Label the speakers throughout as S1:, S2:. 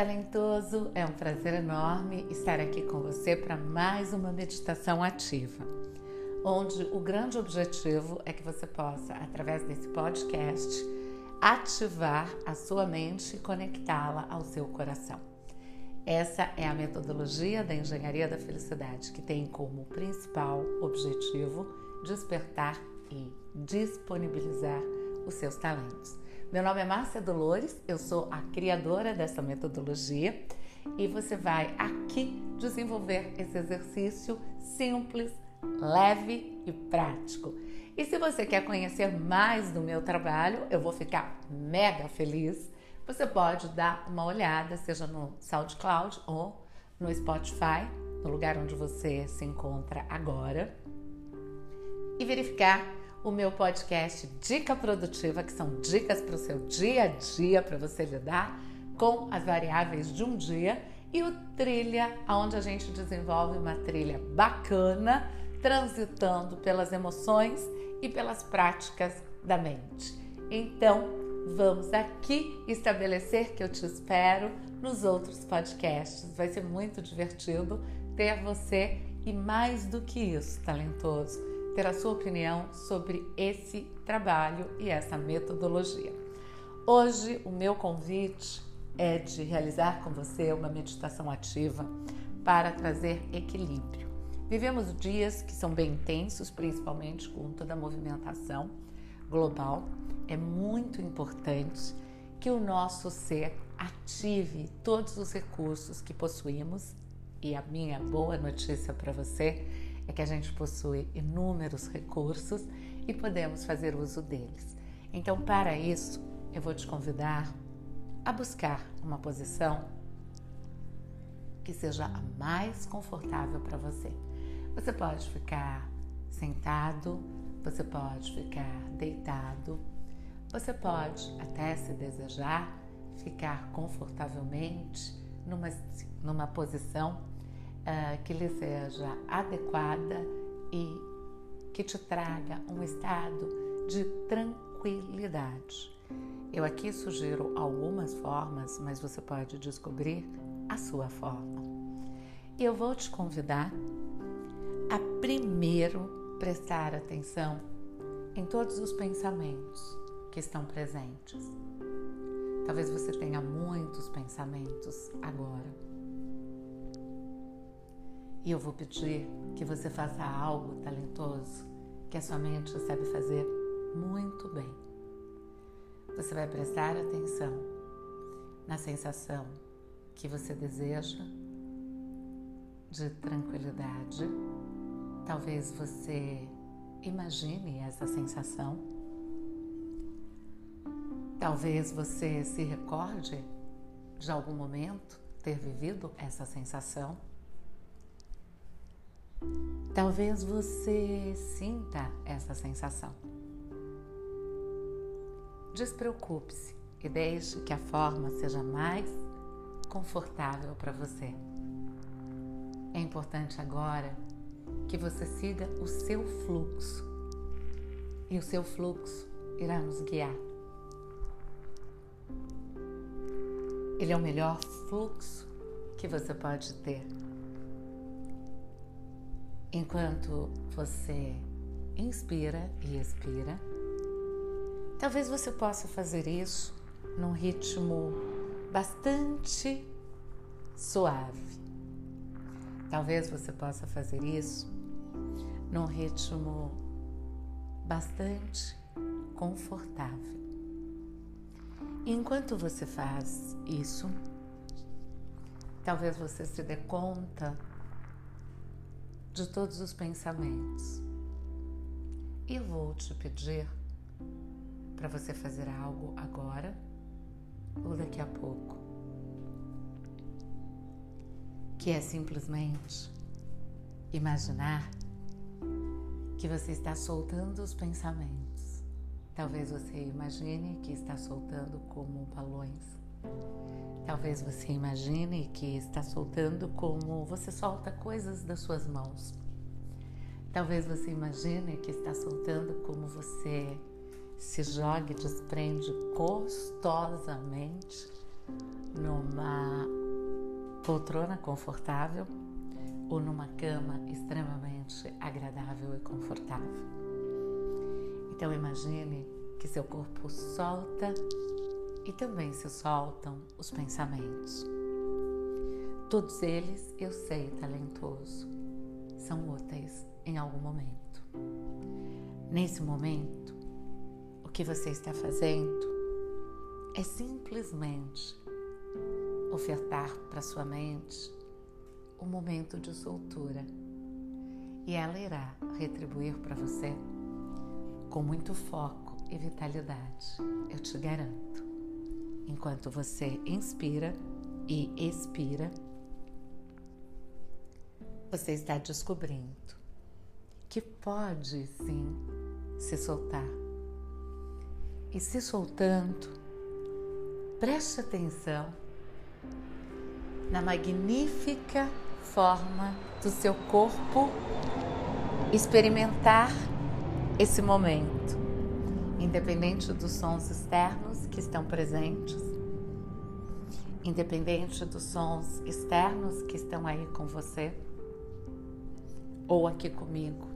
S1: talentoso! É um prazer enorme estar aqui com você para mais uma meditação ativa, onde o grande objetivo é que você possa, através desse podcast, ativar a sua mente e conectá-la ao seu coração. Essa é a metodologia da engenharia da felicidade, que tem como principal objetivo despertar e disponibilizar os seus talentos. Meu nome é Márcia Dolores, eu sou a criadora dessa metodologia e você vai aqui desenvolver esse exercício simples, leve e prático. E se você quer conhecer mais do meu trabalho, eu vou ficar mega feliz. Você pode dar uma olhada, seja no SoundCloud ou no Spotify, no lugar onde você se encontra agora, e verificar o meu podcast Dica Produtiva, que são dicas para o seu dia a dia, para você lidar com as variáveis de um dia, e o Trilha, onde a gente desenvolve uma trilha bacana, transitando pelas emoções e pelas práticas da mente. Então, vamos aqui estabelecer que eu te espero nos outros podcasts. Vai ser muito divertido ter você e mais do que isso, talentoso ter a sua opinião sobre esse trabalho e essa metodologia. Hoje, o meu convite é de realizar com você uma meditação ativa para trazer equilíbrio. Vivemos dias que são bem intensos, principalmente com toda a movimentação global. É muito importante que o nosso ser ative todos os recursos que possuímos. E a minha boa notícia para você é que a gente possui inúmeros recursos e podemos fazer uso deles. Então, para isso, eu vou te convidar a buscar uma posição que seja a mais confortável para você. Você pode ficar sentado, você pode ficar deitado, você pode, até se desejar, ficar confortavelmente numa, numa posição uh, que lhe seja adequada e que te traga um estado de tranquilidade. Eu aqui sugiro algumas formas, mas você pode descobrir a sua forma. E eu vou te convidar a primeiro prestar atenção em todos os pensamentos que estão presentes. Talvez você tenha muitos pensamentos agora e eu vou pedir que você faça algo talentoso que a sua mente sabe fazer muito bem. Você vai prestar atenção na sensação que você deseja de tranquilidade. Talvez você imagine essa sensação. Talvez você se recorde de algum momento ter vivido essa sensação. Talvez você sinta essa sensação. Despreocupe-se e deixe que a forma seja mais confortável para você. É importante agora que você siga o seu fluxo e o seu fluxo irá nos guiar. Ele é o melhor fluxo que você pode ter. Enquanto você inspira e expira, talvez você possa fazer isso num ritmo bastante suave. Talvez você possa fazer isso num ritmo bastante confortável. enquanto você faz isso, talvez você se dê conta de todos os pensamentos. E vou te pedir para você fazer algo agora ou daqui a pouco, que é simplesmente imaginar que você está soltando os pensamentos. Talvez você imagine que está soltando como balões Talvez você imagine que está soltando como você solta coisas das suas mãos. Talvez você imagine que está soltando como você se joga e desprende gostosamente numa poltrona confortável ou numa cama extremamente agradável e confortável. Então imagine que seu corpo solta e também se soltam os pensamentos. Todos eles, eu sei, talentoso, são úteis em algum momento. Nesse momento, o que você está fazendo é simplesmente ofertar para sua mente um momento de soltura e ela irá retribuir para você com muito foco e vitalidade, eu te garanto. Enquanto você inspira e expira, você está descobrindo que pode sim se soltar. E se soltando, preste atenção na magnífica forma do seu corpo experimentar esse momento, independente dos sons externos que estão presentes, independente dos sons externos que estão aí com você ou aqui comigo.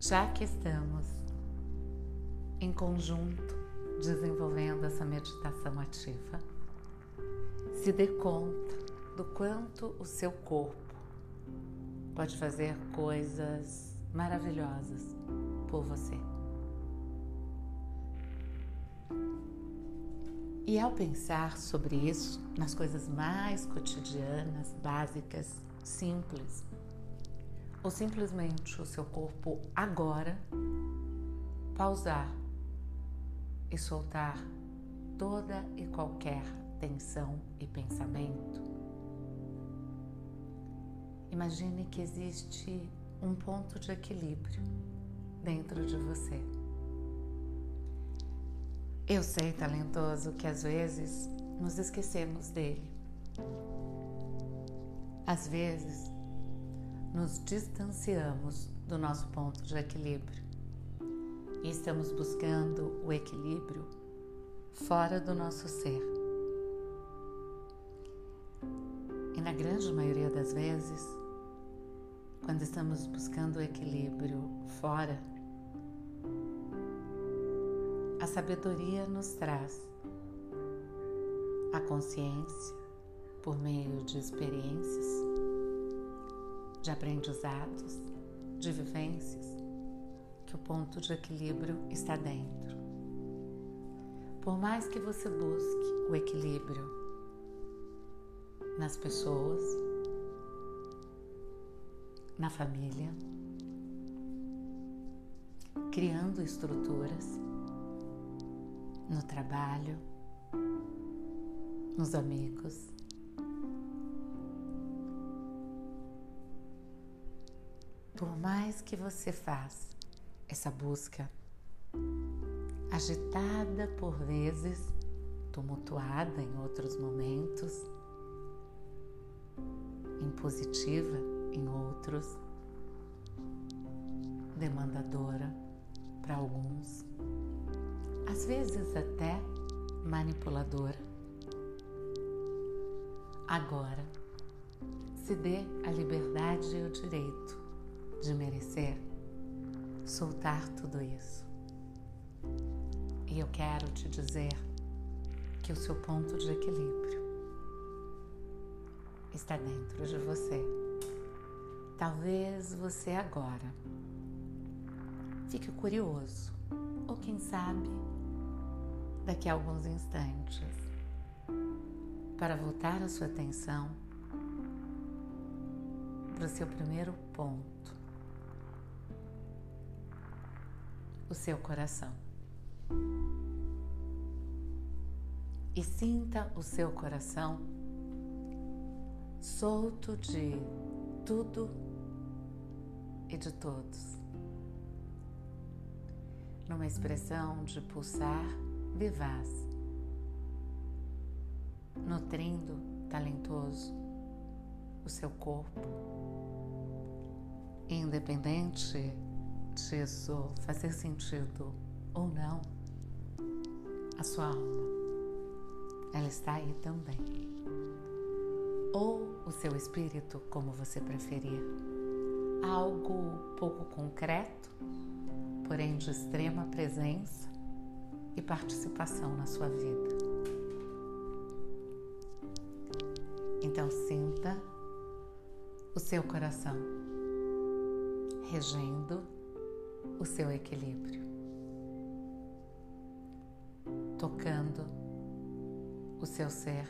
S1: Já que estamos em conjunto desenvolvendo essa meditação ativa, se dê conta do quanto o seu corpo pode fazer coisas maravilhosas por você. E ao pensar sobre isso, nas coisas mais cotidianas, básicas, simples, ou simplesmente o seu corpo agora pausar e soltar toda e qualquer tensão e pensamento. Imagine que existe um ponto de equilíbrio dentro de você. Eu sei, talentoso, que às vezes nos esquecemos dele. Às vezes nos distanciamos do nosso ponto de equilíbrio e estamos buscando o equilíbrio fora do nosso ser. na grande maioria das vezes, quando estamos buscando o equilíbrio fora, a sabedoria nos traz a consciência por meio de experiências, de aprendizados, de vivências, que o ponto de equilíbrio está dentro. Por mais que você busque o equilíbrio nas pessoas, na família, criando estruturas no trabalho, nos amigos. Por mais que você faça essa busca agitada por vezes, tumultuada em outros momentos, impositiva em outros, demandadora para alguns, às vezes até manipuladora. Agora, se dê a liberdade e o direito de merecer soltar tudo isso. E eu quero te dizer que o seu ponto de equilíbrio está dentro de você. Talvez você agora fique curioso, ou quem sabe, daqui a alguns instantes, para voltar a sua atenção para o seu primeiro ponto, o seu coração. E sinta o seu coração solto de tudo e de todos. Numa expressão de pulsar vivaz, nutrindo talentoso o seu corpo, independente disso fazer sentido ou não, a sua alma ela está aí também. Ou o seu espírito, como você preferir. Algo pouco concreto, porém de extrema presença e participação na sua vida. Então sinta o seu coração regendo o seu equilíbrio, tocando o seu ser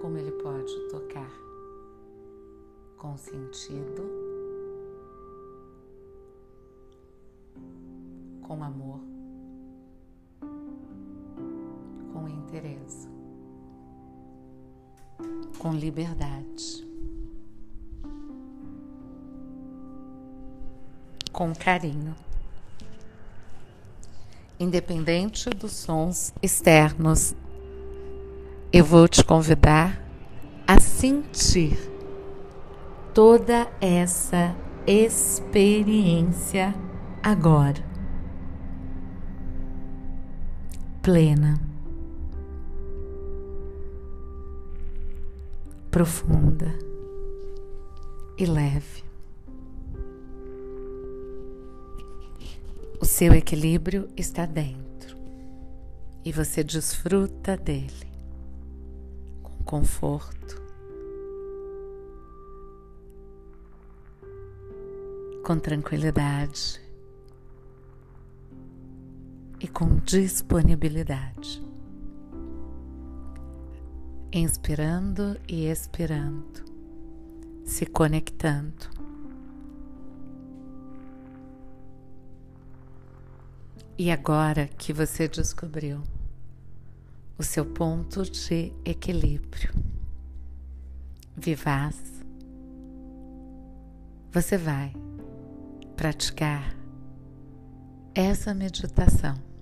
S1: como ele pode tocar com sentido, com amor, interesse, com liberdade, com carinho. Independente dos sons externos eu vou te convidar a sentir toda essa experiência agora. Plena, profunda e leve. O seu equilíbrio está dentro e você desfruta dele conforto, com tranquilidade e com disponibilidade. Inspirando e expirando, se conectando. E agora que você descobriu o seu ponto de equilíbrio. Vivaz, você vai praticar essa meditação.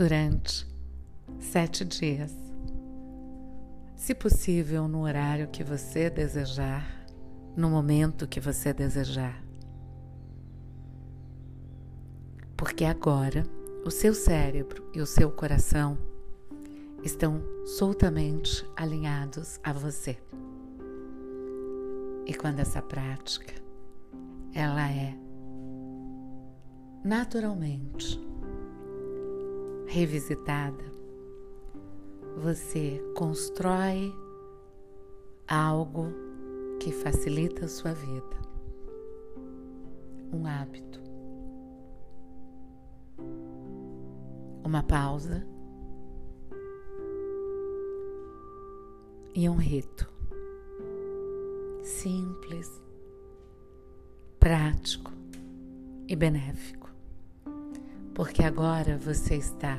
S1: Durante sete dias, se possível, no horário que você desejar, no momento que você desejar. porque agora o seu cérebro e o seu coração estão soltamente alinhados a você. E quando essa prática ela é naturalmente revisitada, você constrói algo que facilita a sua vida. Um hábito. Uma pausa. E um rito. Simples, prático e benéfico, porque agora você está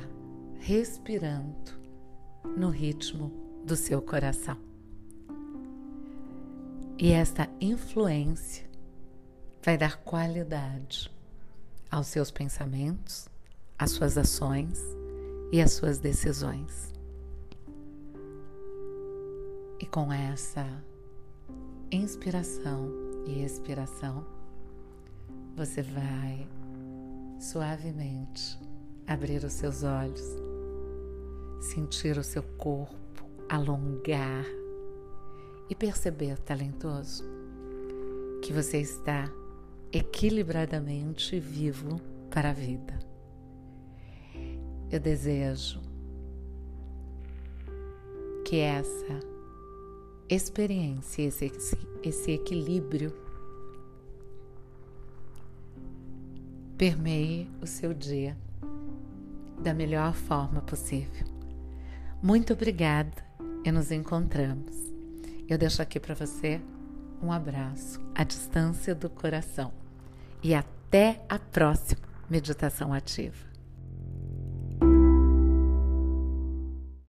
S1: respirando no ritmo do seu coração. E esta influência vai dar qualidade aos seus pensamentos, as suas ações e as suas decisões. E com essa inspiração e expiração, você vai suavemente abrir os seus olhos, sentir o seu corpo alongar e perceber, talentoso, que você está equilibradamente vivo para a vida. Eu desejo que essa experiência, esse, esse equilíbrio, permeie o seu dia da melhor forma possível. Muito obrigada e nos encontramos. Eu deixo aqui para você um abraço à distância do coração e até a próxima meditação ativa.